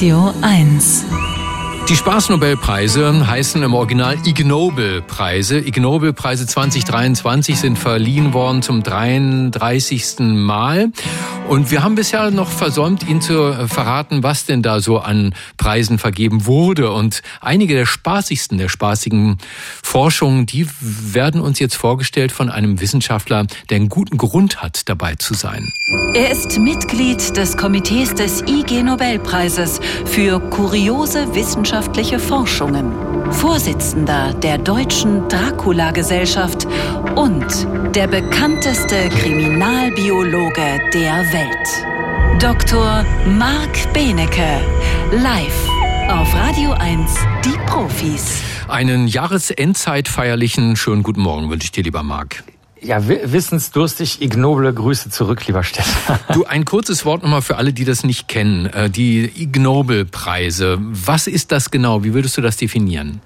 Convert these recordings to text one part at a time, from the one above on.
Radio 1. Die Spaßnobelpreise heißen im Original Ig Nobel-Preise. Ig Nobel-Preise 2023 sind verliehen worden zum 33. Mal. Und wir haben bisher noch versäumt, Ihnen zu äh, verraten, was denn da so an Preisen vergeben wurde. Und einige der spaßigsten, der spaßigen Forschungen, die werden uns jetzt vorgestellt von einem Wissenschaftler, der einen guten Grund hat, dabei zu sein. Er ist Mitglied des Komitees des IG Nobelpreises für kuriose wissenschaftliche Forschungen, Vorsitzender der Deutschen Dracula-Gesellschaft und der bekannteste Kriminalbiologe der Welt. Dr. Marc Benecke, live auf Radio 1, die Profis. Einen Jahresendzeitfeierlichen schönen guten Morgen wünsche ich dir, lieber Marc. Ja, wissensdurstig, ignoble Grüße zurück, lieber Stefan. Du, ein kurzes Wort nochmal für alle, die das nicht kennen. Äh, die Ignobel-Preise. Was ist das genau? Wie würdest du das definieren?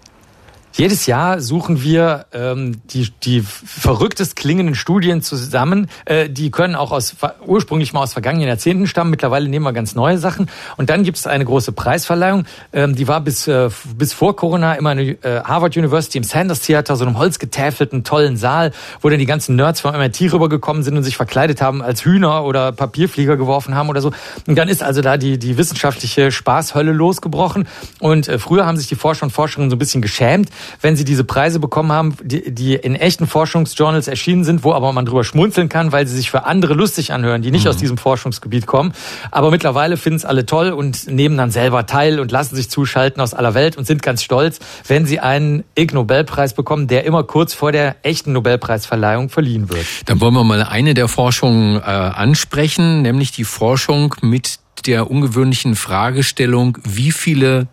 Jedes Jahr suchen wir ähm, die, die verrücktest klingenden Studien zusammen. Äh, die können auch aus ursprünglich mal aus vergangenen Jahrzehnten stammen. Mittlerweile nehmen wir ganz neue Sachen. Und dann gibt es eine große Preisverleihung. Ähm, die war bis, äh, bis vor Corona immer eine äh, Harvard University im Sanders Theater, so einem holzgetäfelten, tollen Saal, wo dann die ganzen Nerds vom MIT rübergekommen sind und sich verkleidet haben als Hühner oder Papierflieger geworfen haben oder so. Und dann ist also da die, die wissenschaftliche Spaßhölle losgebrochen. Und äh, früher haben sich die Forscher und Forscherinnen so ein bisschen geschämt, wenn sie diese Preise bekommen haben, die, die in echten Forschungsjournals erschienen sind, wo aber man drüber schmunzeln kann, weil sie sich für andere lustig anhören, die nicht mhm. aus diesem Forschungsgebiet kommen. Aber mittlerweile finden es alle toll und nehmen dann selber teil und lassen sich zuschalten aus aller Welt und sind ganz stolz, wenn sie einen Ig Nobelpreis bekommen, der immer kurz vor der echten Nobelpreisverleihung verliehen wird. Dann wollen wir mal eine der Forschungen äh, ansprechen, nämlich die Forschung mit der ungewöhnlichen Fragestellung, wie viele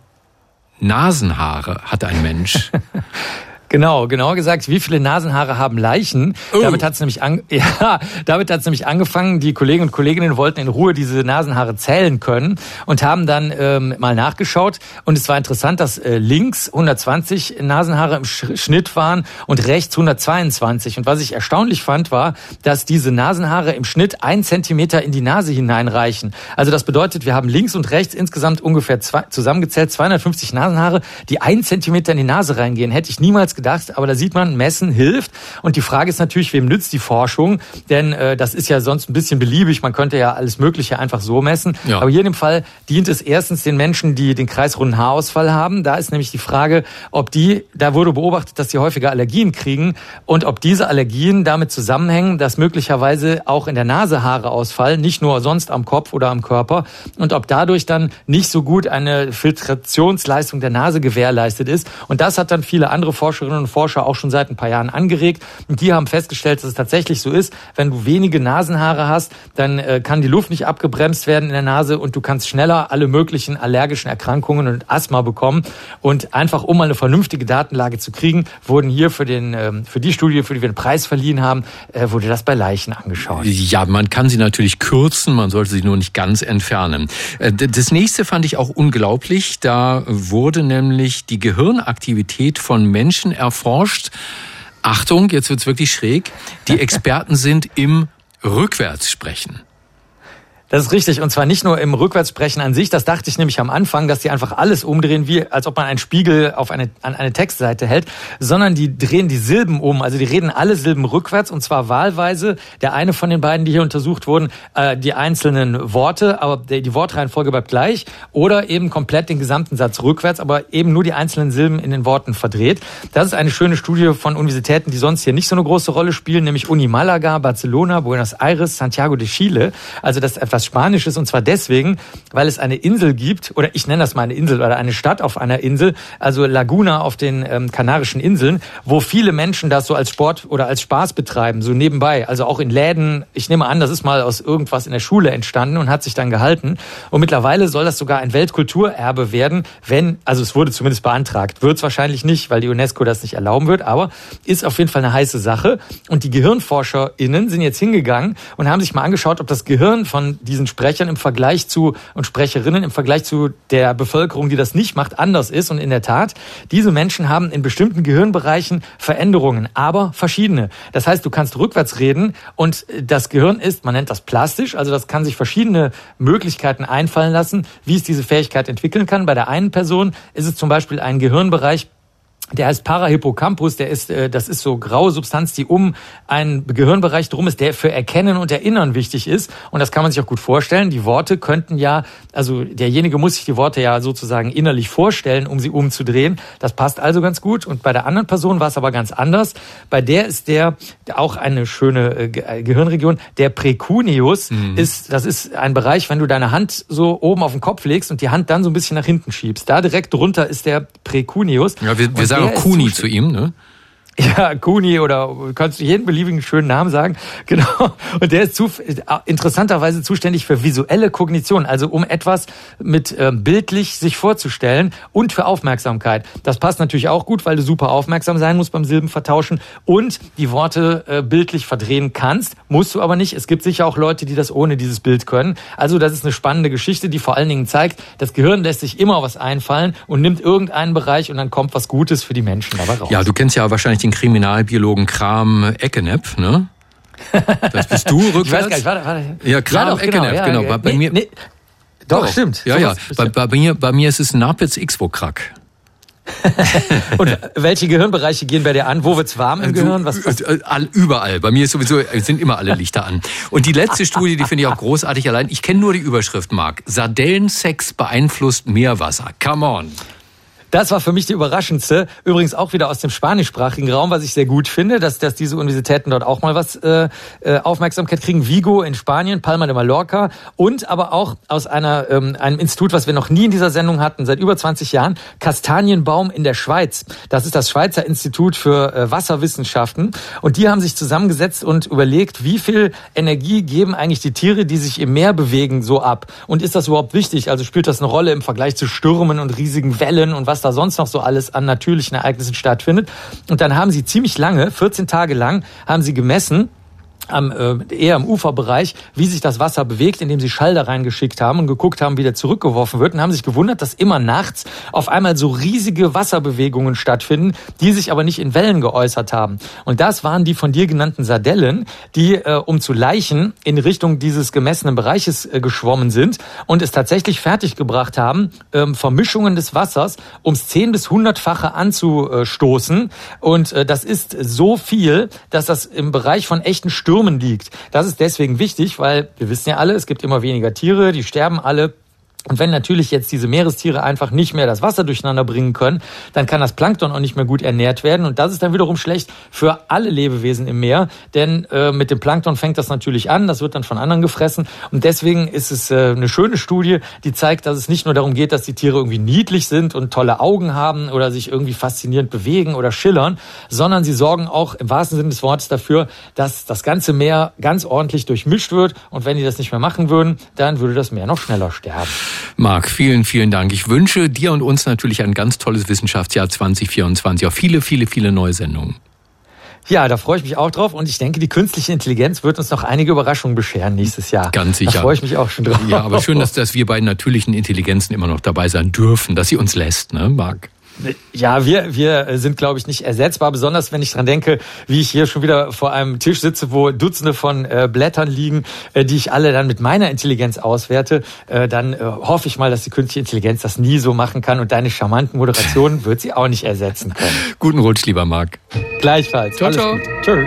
Nasenhaare hat ein Mensch? Genau, genauer gesagt, wie viele Nasenhaare haben Leichen? Oh. Damit hat es nämlich, an, ja, damit hat's nämlich angefangen. Die Kollegen und Kolleginnen wollten in Ruhe diese Nasenhaare zählen können und haben dann ähm, mal nachgeschaut. Und es war interessant, dass äh, links 120 Nasenhaare im Schnitt waren und rechts 122. Und was ich erstaunlich fand, war, dass diese Nasenhaare im Schnitt ein Zentimeter in die Nase hineinreichen. Also das bedeutet, wir haben links und rechts insgesamt ungefähr zwei, zusammengezählt 250 Nasenhaare, die ein Zentimeter in die Nase reingehen. Hätte ich niemals gedacht gedacht, aber da sieht man, Messen hilft. Und die Frage ist natürlich, wem nützt die Forschung? Denn äh, das ist ja sonst ein bisschen beliebig. Man könnte ja alles Mögliche einfach so messen. Ja. Aber hier in dem Fall dient es erstens den Menschen, die den kreisrunden Haarausfall haben. Da ist nämlich die Frage, ob die, da wurde beobachtet, dass sie häufiger Allergien kriegen und ob diese Allergien damit zusammenhängen, dass möglicherweise auch in der Nase Haare ausfallen, nicht nur sonst am Kopf oder am Körper und ob dadurch dann nicht so gut eine Filtrationsleistung der Nase gewährleistet ist. Und das hat dann viele andere Forscherinnen Forscherinnen und Forscher auch schon seit ein paar Jahren angeregt. Und die haben festgestellt, dass es tatsächlich so ist, wenn du wenige Nasenhaare hast, dann äh, kann die Luft nicht abgebremst werden in der Nase und du kannst schneller alle möglichen allergischen Erkrankungen und Asthma bekommen. Und einfach, um mal eine vernünftige Datenlage zu kriegen, wurden hier für, den, ähm, für die Studie, für die wir den Preis verliehen haben, äh, wurde das bei Leichen angeschaut. Ja, man kann sie natürlich kürzen, man sollte sie nur nicht ganz entfernen. Äh, das nächste fand ich auch unglaublich. Da wurde nämlich die Gehirnaktivität von Menschen erforscht. Achtung, jetzt wird's wirklich schräg. Die Experten sind im Rückwärtssprechen. Das ist richtig. Und zwar nicht nur im Rückwärtssprechen an sich. Das dachte ich nämlich am Anfang, dass die einfach alles umdrehen, wie als ob man einen Spiegel auf eine, an eine Textseite hält, sondern die drehen die Silben um. Also die reden alle Silben rückwärts und zwar wahlweise. Der eine von den beiden, die hier untersucht wurden, äh, die einzelnen Worte, aber die Wortreihenfolge bleibt gleich. Oder eben komplett den gesamten Satz rückwärts, aber eben nur die einzelnen Silben in den Worten verdreht. Das ist eine schöne Studie von Universitäten, die sonst hier nicht so eine große Rolle spielen, nämlich Uni Malaga, Barcelona, Buenos Aires, Santiago de Chile. Also das etwas was Spanisches und zwar deswegen, weil es eine Insel gibt, oder ich nenne das mal eine Insel oder eine Stadt auf einer Insel, also Laguna auf den ähm, Kanarischen Inseln, wo viele Menschen das so als Sport oder als Spaß betreiben, so nebenbei, also auch in Läden. Ich nehme an, das ist mal aus irgendwas in der Schule entstanden und hat sich dann gehalten. Und mittlerweile soll das sogar ein Weltkulturerbe werden, wenn, also es wurde zumindest beantragt, wird es wahrscheinlich nicht, weil die UNESCO das nicht erlauben wird, aber ist auf jeden Fall eine heiße Sache. Und die GehirnforscherInnen sind jetzt hingegangen und haben sich mal angeschaut, ob das Gehirn von diesen Sprechern im Vergleich zu und Sprecherinnen im Vergleich zu der Bevölkerung, die das nicht macht, anders ist. Und in der Tat, diese Menschen haben in bestimmten Gehirnbereichen Veränderungen, aber verschiedene. Das heißt, du kannst rückwärts reden und das Gehirn ist, man nennt das plastisch, also das kann sich verschiedene Möglichkeiten einfallen lassen, wie es diese Fähigkeit entwickeln kann. Bei der einen Person ist es zum Beispiel ein Gehirnbereich, der heißt Parahippocampus, der ist, äh, das ist so graue Substanz, die um einen Gehirnbereich drum ist, der für Erkennen und Erinnern wichtig ist. Und das kann man sich auch gut vorstellen. Die Worte könnten ja, also derjenige muss sich die Worte ja sozusagen innerlich vorstellen, um sie umzudrehen. Das passt also ganz gut. Und bei der anderen Person war es aber ganz anders. Bei der ist der auch eine schöne äh, äh, Gehirnregion. Der Precuneus mhm. ist, das ist ein Bereich, wenn du deine Hand so oben auf den Kopf legst und die Hand dann so ein bisschen nach hinten schiebst. Da direkt drunter ist der Precuneus. Ja, wir, wir sagen auch Kuni zu ihm, ne? Ja, Kuni oder kannst du jeden beliebigen schönen Namen sagen. Genau. Und der ist zu, interessanterweise zuständig für visuelle Kognition, also um etwas mit äh, bildlich sich vorzustellen und für Aufmerksamkeit. Das passt natürlich auch gut, weil du super aufmerksam sein musst beim Silbenvertauschen und die Worte äh, bildlich verdrehen kannst. Musst du aber nicht. Es gibt sicher auch Leute, die das ohne dieses Bild können. Also das ist eine spannende Geschichte, die vor allen Dingen zeigt, das Gehirn lässt sich immer was einfallen und nimmt irgendeinen Bereich und dann kommt was Gutes für die Menschen dabei raus. Ja, du kennst ja wahrscheinlich den Kriminalbiologen Kram Eckenepp, ne? Das bist du rückwärts? Ich weiß gar nicht, warte, warte. Ja, Kram ja, doch, Eckenepp, genau. Ja, genau. Bei, bei nee, mir, nee. Doch, doch, stimmt. Ja, so ja. Bei, bei, mir, bei mir ist es Napitz X-Wo-Krack. und welche Gehirnbereiche gehen bei dir an? Wo wird's warm im also, Gehirn? Was, was? Äh, überall. Bei mir ist sowieso sind immer alle Lichter an. Und die letzte Studie, die finde ich auch großartig allein. Ich kenne nur die Überschrift, Marc. Sardellensex beeinflusst Meerwasser. Come on. Das war für mich die überraschendste. Übrigens auch wieder aus dem spanischsprachigen Raum, was ich sehr gut finde, dass, dass diese Universitäten dort auch mal was äh, äh, Aufmerksamkeit kriegen. Vigo in Spanien, Palma de Mallorca und aber auch aus einer, ähm, einem Institut, was wir noch nie in dieser Sendung hatten, seit über 20 Jahren, Kastanienbaum in der Schweiz. Das ist das Schweizer Institut für äh, Wasserwissenschaften. Und die haben sich zusammengesetzt und überlegt, wie viel Energie geben eigentlich die Tiere, die sich im Meer bewegen, so ab? Und ist das überhaupt wichtig? Also spielt das eine Rolle im Vergleich zu Stürmen und riesigen Wellen und was da sonst noch so alles an natürlichen Ereignissen stattfindet. Und dann haben sie ziemlich lange, 14 Tage lang, haben sie gemessen, am, äh, eher im Uferbereich, wie sich das Wasser bewegt, indem sie Schall da reingeschickt haben und geguckt haben, wie der zurückgeworfen wird und haben sich gewundert, dass immer nachts auf einmal so riesige Wasserbewegungen stattfinden, die sich aber nicht in Wellen geäußert haben. Und das waren die von dir genannten Sardellen, die äh, um zu Leichen in Richtung dieses gemessenen Bereiches äh, geschwommen sind und es tatsächlich fertiggebracht haben, ähm, Vermischungen des Wassers ums 10 bis 100-fache anzustoßen. Und äh, das ist so viel, dass das im Bereich von echten Stürmen Stürmen liegt. Das ist deswegen wichtig, weil wir wissen ja alle, es gibt immer weniger Tiere, die sterben alle. Und wenn natürlich jetzt diese Meerestiere einfach nicht mehr das Wasser durcheinander bringen können, dann kann das Plankton auch nicht mehr gut ernährt werden. Und das ist dann wiederum schlecht für alle Lebewesen im Meer. Denn äh, mit dem Plankton fängt das natürlich an, das wird dann von anderen gefressen. Und deswegen ist es äh, eine schöne Studie, die zeigt, dass es nicht nur darum geht, dass die Tiere irgendwie niedlich sind und tolle Augen haben oder sich irgendwie faszinierend bewegen oder schillern, sondern sie sorgen auch im wahrsten Sinne des Wortes dafür, dass das ganze Meer ganz ordentlich durchmischt wird. Und wenn die das nicht mehr machen würden, dann würde das Meer noch schneller sterben. Marc, vielen, vielen Dank. Ich wünsche dir und uns natürlich ein ganz tolles Wissenschaftsjahr 2024. Auch viele, viele, viele neue Sendungen. Ja, da freue ich mich auch drauf und ich denke, die künstliche Intelligenz wird uns noch einige Überraschungen bescheren nächstes Jahr. Ganz sicher. Da freue ich mich auch schon drauf. Ja, aber schön, dass, dass wir bei natürlichen Intelligenzen immer noch dabei sein dürfen, dass sie uns lässt, ne, Marc? Ja, wir, wir sind, glaube ich, nicht ersetzbar, besonders wenn ich dran denke, wie ich hier schon wieder vor einem Tisch sitze, wo Dutzende von äh, Blättern liegen, äh, die ich alle dann mit meiner Intelligenz auswerte. Äh, dann äh, hoffe ich mal, dass die künstliche Intelligenz das nie so machen kann und deine charmanten Moderationen wird sie auch nicht ersetzen können. Guten Rutsch, lieber Marc. Gleichfalls. Ciao, ciao. Tschö.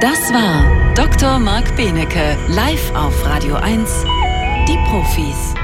Das war Dr. Marc Benecke, live auf Radio 1, die Profis.